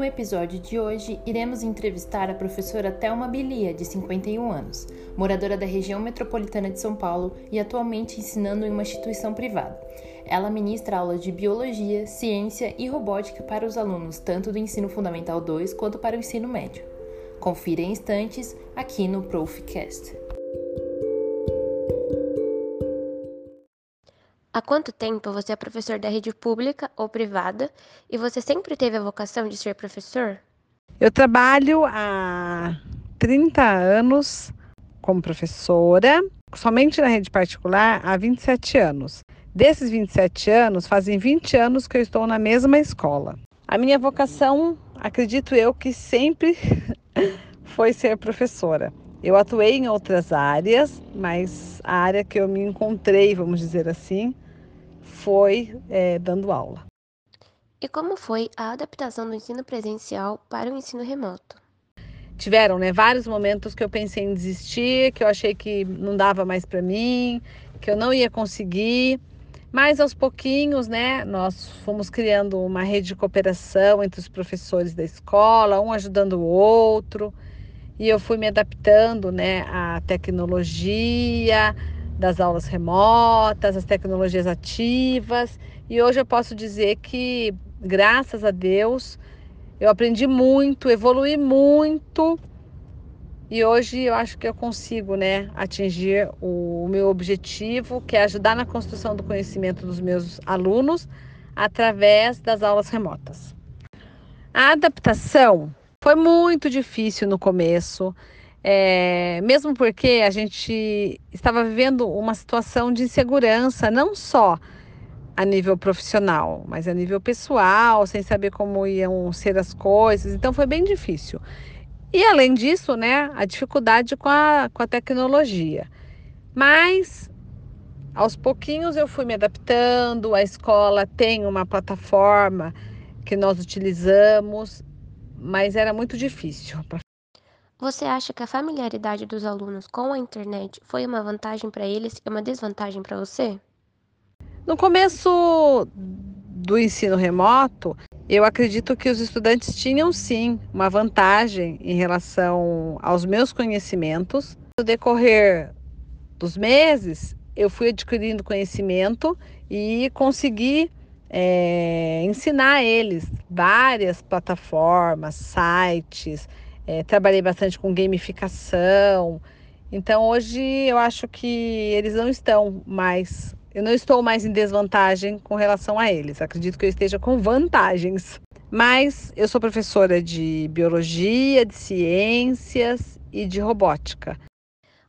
No episódio de hoje, iremos entrevistar a professora Thelma Bilia, de 51 anos, moradora da região metropolitana de São Paulo e atualmente ensinando em uma instituição privada. Ela ministra aulas de biologia, ciência e robótica para os alunos tanto do ensino fundamental 2 quanto para o ensino médio. Confira em instantes aqui no Profcast. Há quanto tempo você é professor da rede pública ou privada e você sempre teve a vocação de ser professor? Eu trabalho há 30 anos como professora, somente na rede particular há 27 anos. Desses 27 anos, fazem 20 anos que eu estou na mesma escola. A minha vocação, acredito eu, que sempre foi ser professora. Eu atuei em outras áreas, mas a área que eu me encontrei, vamos dizer assim, foi é, dando aula. E como foi a adaptação do ensino presencial para o ensino remoto? Tiveram, né, vários momentos que eu pensei em desistir, que eu achei que não dava mais para mim, que eu não ia conseguir. Mas aos pouquinhos, né, nós fomos criando uma rede de cooperação entre os professores da escola, um ajudando o outro, e eu fui me adaptando, né, à tecnologia, das aulas remotas, as tecnologias ativas. E hoje eu posso dizer que, graças a Deus, eu aprendi muito, evolui muito. E hoje eu acho que eu consigo, né, atingir o meu objetivo, que é ajudar na construção do conhecimento dos meus alunos através das aulas remotas. A adaptação foi muito difícil no começo. É, mesmo porque a gente estava vivendo uma situação de insegurança, não só a nível profissional, mas a nível pessoal, sem saber como iam ser as coisas. Então foi bem difícil. E além disso, né, a dificuldade com a, com a tecnologia. Mas aos pouquinhos eu fui me adaptando, a escola tem uma plataforma que nós utilizamos, mas era muito difícil você acha que a familiaridade dos alunos com a internet foi uma vantagem para eles e uma desvantagem para você? No começo do ensino remoto, eu acredito que os estudantes tinham sim uma vantagem em relação aos meus conhecimentos. No decorrer dos meses, eu fui adquirindo conhecimento e consegui é, ensinar eles várias plataformas, sites, é, trabalhei bastante com gamificação. Então hoje eu acho que eles não estão mais. Eu não estou mais em desvantagem com relação a eles. Acredito que eu esteja com vantagens. Mas eu sou professora de biologia, de ciências e de robótica.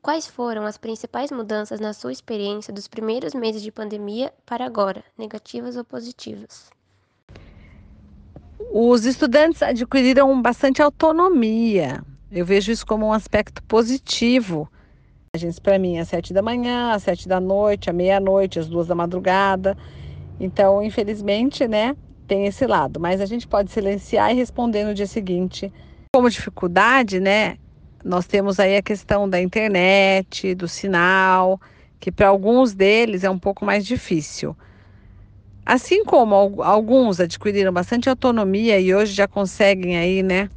Quais foram as principais mudanças na sua experiência dos primeiros meses de pandemia para agora, negativas ou positivas? Os estudantes adquiriram bastante autonomia. Eu vejo isso como um aspecto positivo. A gente para mim às sete da manhã, às sete da noite, à meia-noite, às duas da madrugada. Então, infelizmente, né, tem esse lado. Mas a gente pode silenciar e responder no dia seguinte. Como dificuldade, né, nós temos aí a questão da internet, do sinal, que para alguns deles é um pouco mais difícil. Assim como alguns adquiriram bastante autonomia e hoje já conseguem aí, né,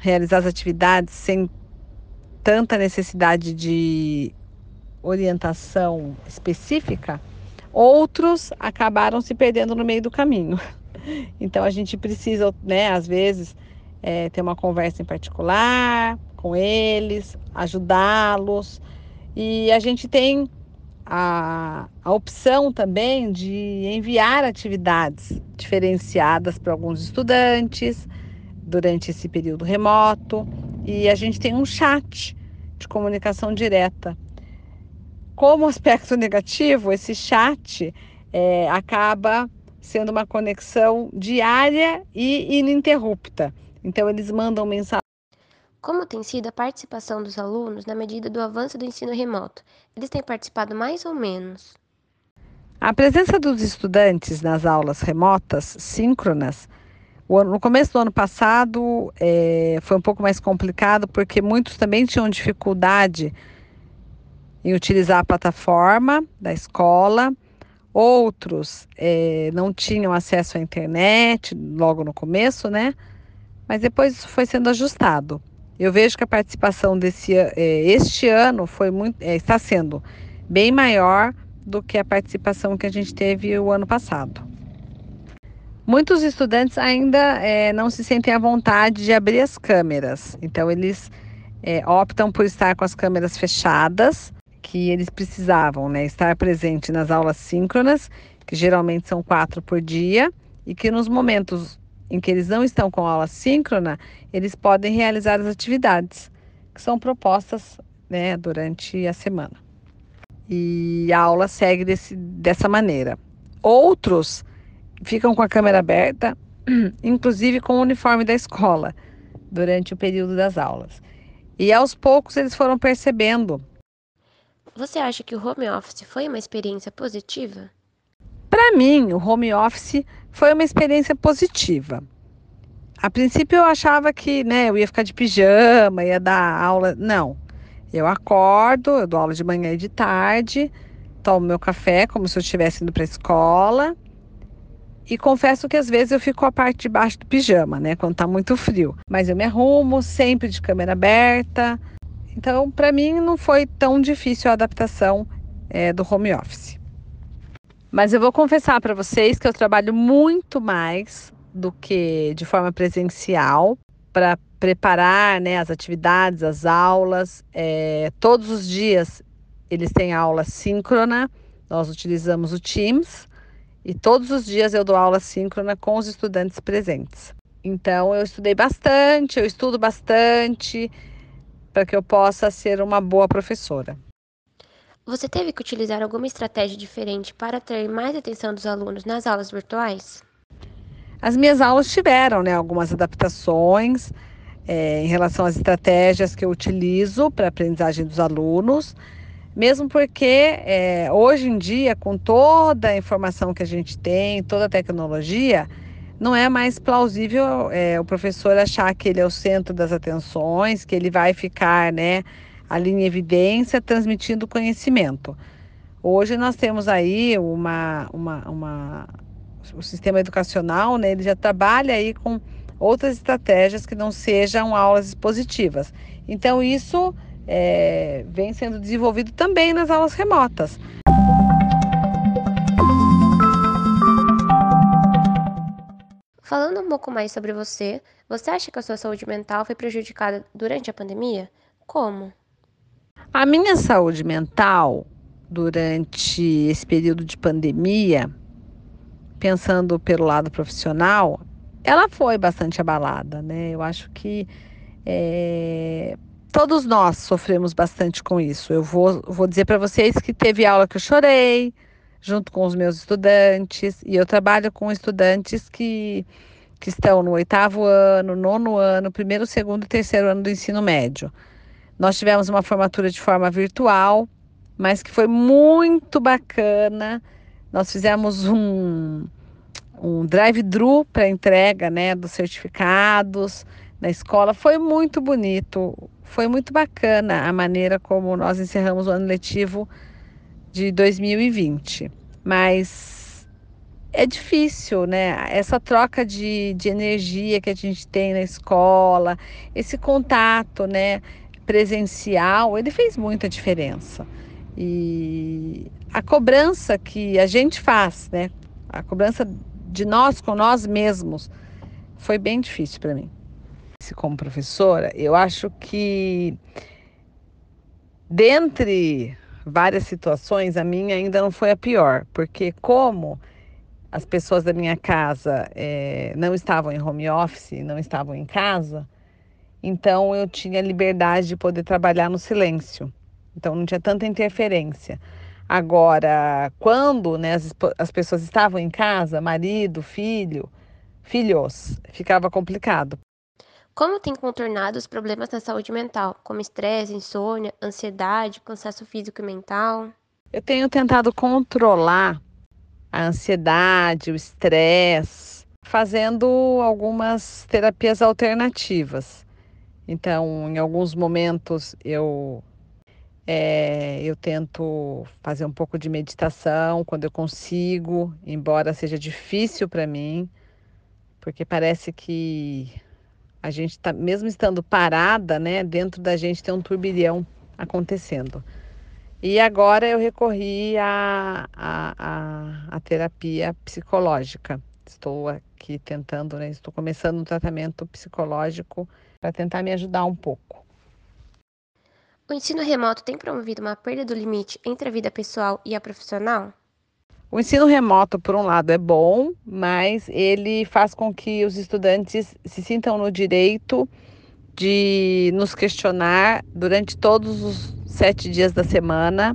realizar as atividades sem tanta necessidade de orientação específica, outros acabaram se perdendo no meio do caminho. Então a gente precisa, né, às vezes, é, ter uma conversa em particular com eles, ajudá-los. E a gente tem a, a opção também de enviar atividades diferenciadas para alguns estudantes durante esse período remoto e a gente tem um chat de comunicação direta. Como aspecto negativo, esse chat é, acaba sendo uma conexão diária e ininterrupta. Então, eles mandam mensagem como tem sido a participação dos alunos na medida do avanço do ensino remoto? Eles têm participado mais ou menos? A presença dos estudantes nas aulas remotas, síncronas, no começo do ano passado é, foi um pouco mais complicado porque muitos também tinham dificuldade em utilizar a plataforma da escola, outros é, não tinham acesso à internet logo no começo, né? mas depois isso foi sendo ajustado. Eu vejo que a participação desse é, este ano foi muito, é, está sendo bem maior do que a participação que a gente teve o ano passado. Muitos estudantes ainda é, não se sentem à vontade de abrir as câmeras, então eles é, optam por estar com as câmeras fechadas, que eles precisavam né, estar presente nas aulas síncronas, que geralmente são quatro por dia, e que nos momentos em que eles não estão com aula síncrona, eles podem realizar as atividades que são propostas né, durante a semana. E a aula segue desse, dessa maneira. Outros ficam com a câmera aberta, inclusive com o uniforme da escola, durante o período das aulas. E aos poucos eles foram percebendo. Você acha que o home office foi uma experiência positiva? Para mim, o home office foi uma experiência positiva. A princípio eu achava que, né, eu ia ficar de pijama, ia dar aula. Não. Eu acordo, eu dou aula de manhã e de tarde, tomo meu café como se eu estivesse indo para a escola. E confesso que às vezes eu fico com a parte de baixo do pijama, né, quando tá muito frio. Mas eu me arrumo sempre de câmera aberta. Então, para mim não foi tão difícil a adaptação é, do home office. Mas eu vou confessar para vocês que eu trabalho muito mais do que de forma presencial para preparar né, as atividades, as aulas. É, todos os dias eles têm aula síncrona, nós utilizamos o Teams e todos os dias eu dou aula síncrona com os estudantes presentes. Então eu estudei bastante, eu estudo bastante para que eu possa ser uma boa professora. Você teve que utilizar alguma estratégia diferente para atrair mais atenção dos alunos nas aulas virtuais? As minhas aulas tiveram né, algumas adaptações é, em relação às estratégias que eu utilizo para a aprendizagem dos alunos, mesmo porque é, hoje em dia, com toda a informação que a gente tem, toda a tecnologia, não é mais plausível é, o professor achar que ele é o centro das atenções, que ele vai ficar, né? Ali em evidência, transmitindo conhecimento. Hoje nós temos aí uma, uma, uma o sistema educacional, né, ele já trabalha aí com outras estratégias que não sejam aulas expositivas. Então isso é, vem sendo desenvolvido também nas aulas remotas. Falando um pouco mais sobre você, você acha que a sua saúde mental foi prejudicada durante a pandemia? Como? A minha saúde mental durante esse período de pandemia, pensando pelo lado profissional, ela foi bastante abalada, né? Eu acho que é, todos nós sofremos bastante com isso. Eu vou, vou dizer para vocês que teve aula que eu chorei, junto com os meus estudantes, e eu trabalho com estudantes que, que estão no oitavo ano, nono ano, primeiro, segundo e terceiro ano do ensino médio. Nós tivemos uma formatura de forma virtual, mas que foi muito bacana. Nós fizemos um, um drive-thru para entrega né, dos certificados na escola. Foi muito bonito, foi muito bacana a maneira como nós encerramos o ano letivo de 2020. Mas é difícil, né? Essa troca de, de energia que a gente tem na escola, esse contato, né? Presencial, ele fez muita diferença. E a cobrança que a gente faz, né? A cobrança de nós com nós mesmos foi bem difícil para mim. Como professora, eu acho que dentre várias situações, a minha ainda não foi a pior, porque como as pessoas da minha casa é, não estavam em home office, não estavam em casa, então eu tinha liberdade de poder trabalhar no silêncio. Então não tinha tanta interferência. Agora, quando né, as, as pessoas estavam em casa, marido, filho, filhos, ficava complicado. Como tem contornado os problemas na saúde mental, como estresse, insônia, ansiedade, cansaço físico e mental? Eu tenho tentado controlar a ansiedade, o estresse, fazendo algumas terapias alternativas. Então, em alguns momentos eu é, eu tento fazer um pouco de meditação quando eu consigo, embora seja difícil para mim, porque parece que A gente tá, mesmo estando parada, né, dentro da gente tem um turbilhão acontecendo. E agora eu recorri à, à, à, à terapia psicológica. Estou aqui tentando, né, estou começando um tratamento psicológico para tentar me ajudar um pouco. O ensino remoto tem promovido uma perda do limite entre a vida pessoal e a profissional? O ensino remoto, por um lado, é bom, mas ele faz com que os estudantes se sintam no direito de nos questionar durante todos os sete dias da semana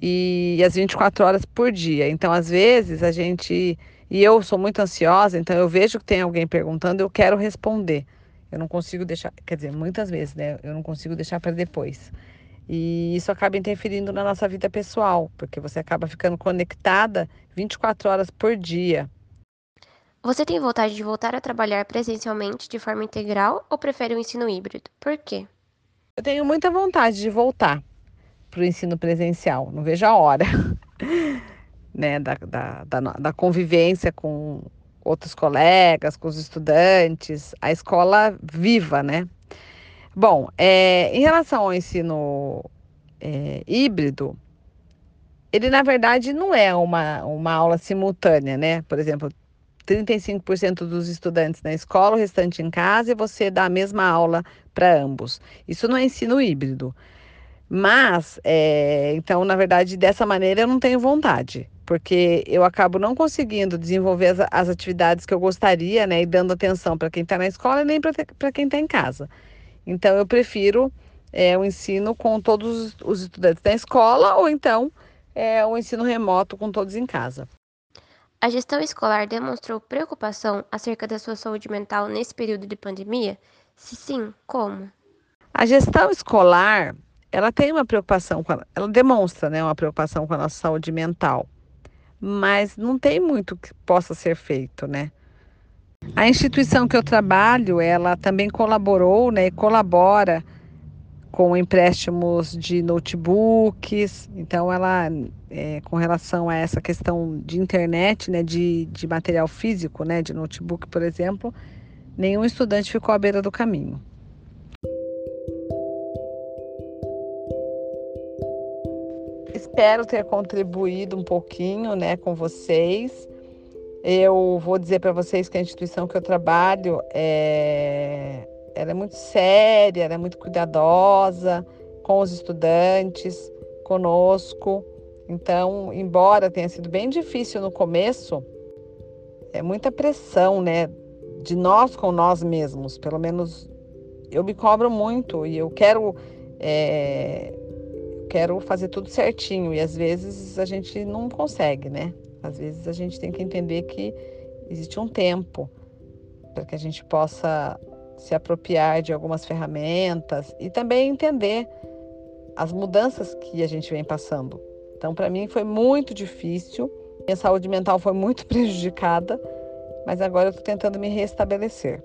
e as 24 horas por dia. Então, às vezes, a gente. E eu sou muito ansiosa, então eu vejo que tem alguém perguntando, eu quero responder. Eu não consigo deixar, quer dizer, muitas vezes, né? Eu não consigo deixar para depois. E isso acaba interferindo na nossa vida pessoal, porque você acaba ficando conectada 24 horas por dia. Você tem vontade de voltar a trabalhar presencialmente de forma integral ou prefere o ensino híbrido? Por quê? Eu tenho muita vontade de voltar para o ensino presencial, não vejo a hora, né, da, da, da, da convivência com outros colegas, com os estudantes, a escola viva, né? Bom, é, em relação ao ensino é, híbrido, ele na verdade não é uma, uma aula simultânea, né? Por exemplo, 35% dos estudantes na escola, o restante em casa, e você dá a mesma aula para ambos. Isso não é ensino híbrido. Mas, é, então, na verdade, dessa maneira eu não tenho vontade, porque eu acabo não conseguindo desenvolver as, as atividades que eu gostaria, né? E dando atenção para quem está na escola e nem para quem está em casa. Então, eu prefiro é, o ensino com todos os estudantes da escola ou então é, o ensino remoto com todos em casa. A gestão escolar demonstrou preocupação acerca da sua saúde mental nesse período de pandemia? Se sim, como? A gestão escolar, ela tem uma preocupação, com a, ela demonstra né, uma preocupação com a nossa saúde mental, mas não tem muito que possa ser feito, né? A instituição que eu trabalho, ela também colaborou, né, e colabora com empréstimos de notebooks. Então, ela, é, com relação a essa questão de internet, né, de, de material físico, né, de notebook, por exemplo, nenhum estudante ficou à beira do caminho. Espero ter contribuído um pouquinho, né, com vocês. Eu vou dizer para vocês que a instituição que eu trabalho é, ela é muito séria, ela é muito cuidadosa com os estudantes, conosco. Então, embora tenha sido bem difícil no começo, é muita pressão, né, de nós com nós mesmos. Pelo menos eu me cobro muito e eu quero é, quero fazer tudo certinho e às vezes a gente não consegue, né? Às vezes a gente tem que entender que existe um tempo para que a gente possa se apropriar de algumas ferramentas e também entender as mudanças que a gente vem passando. Então, para mim foi muito difícil, minha saúde mental foi muito prejudicada, mas agora eu estou tentando me restabelecer.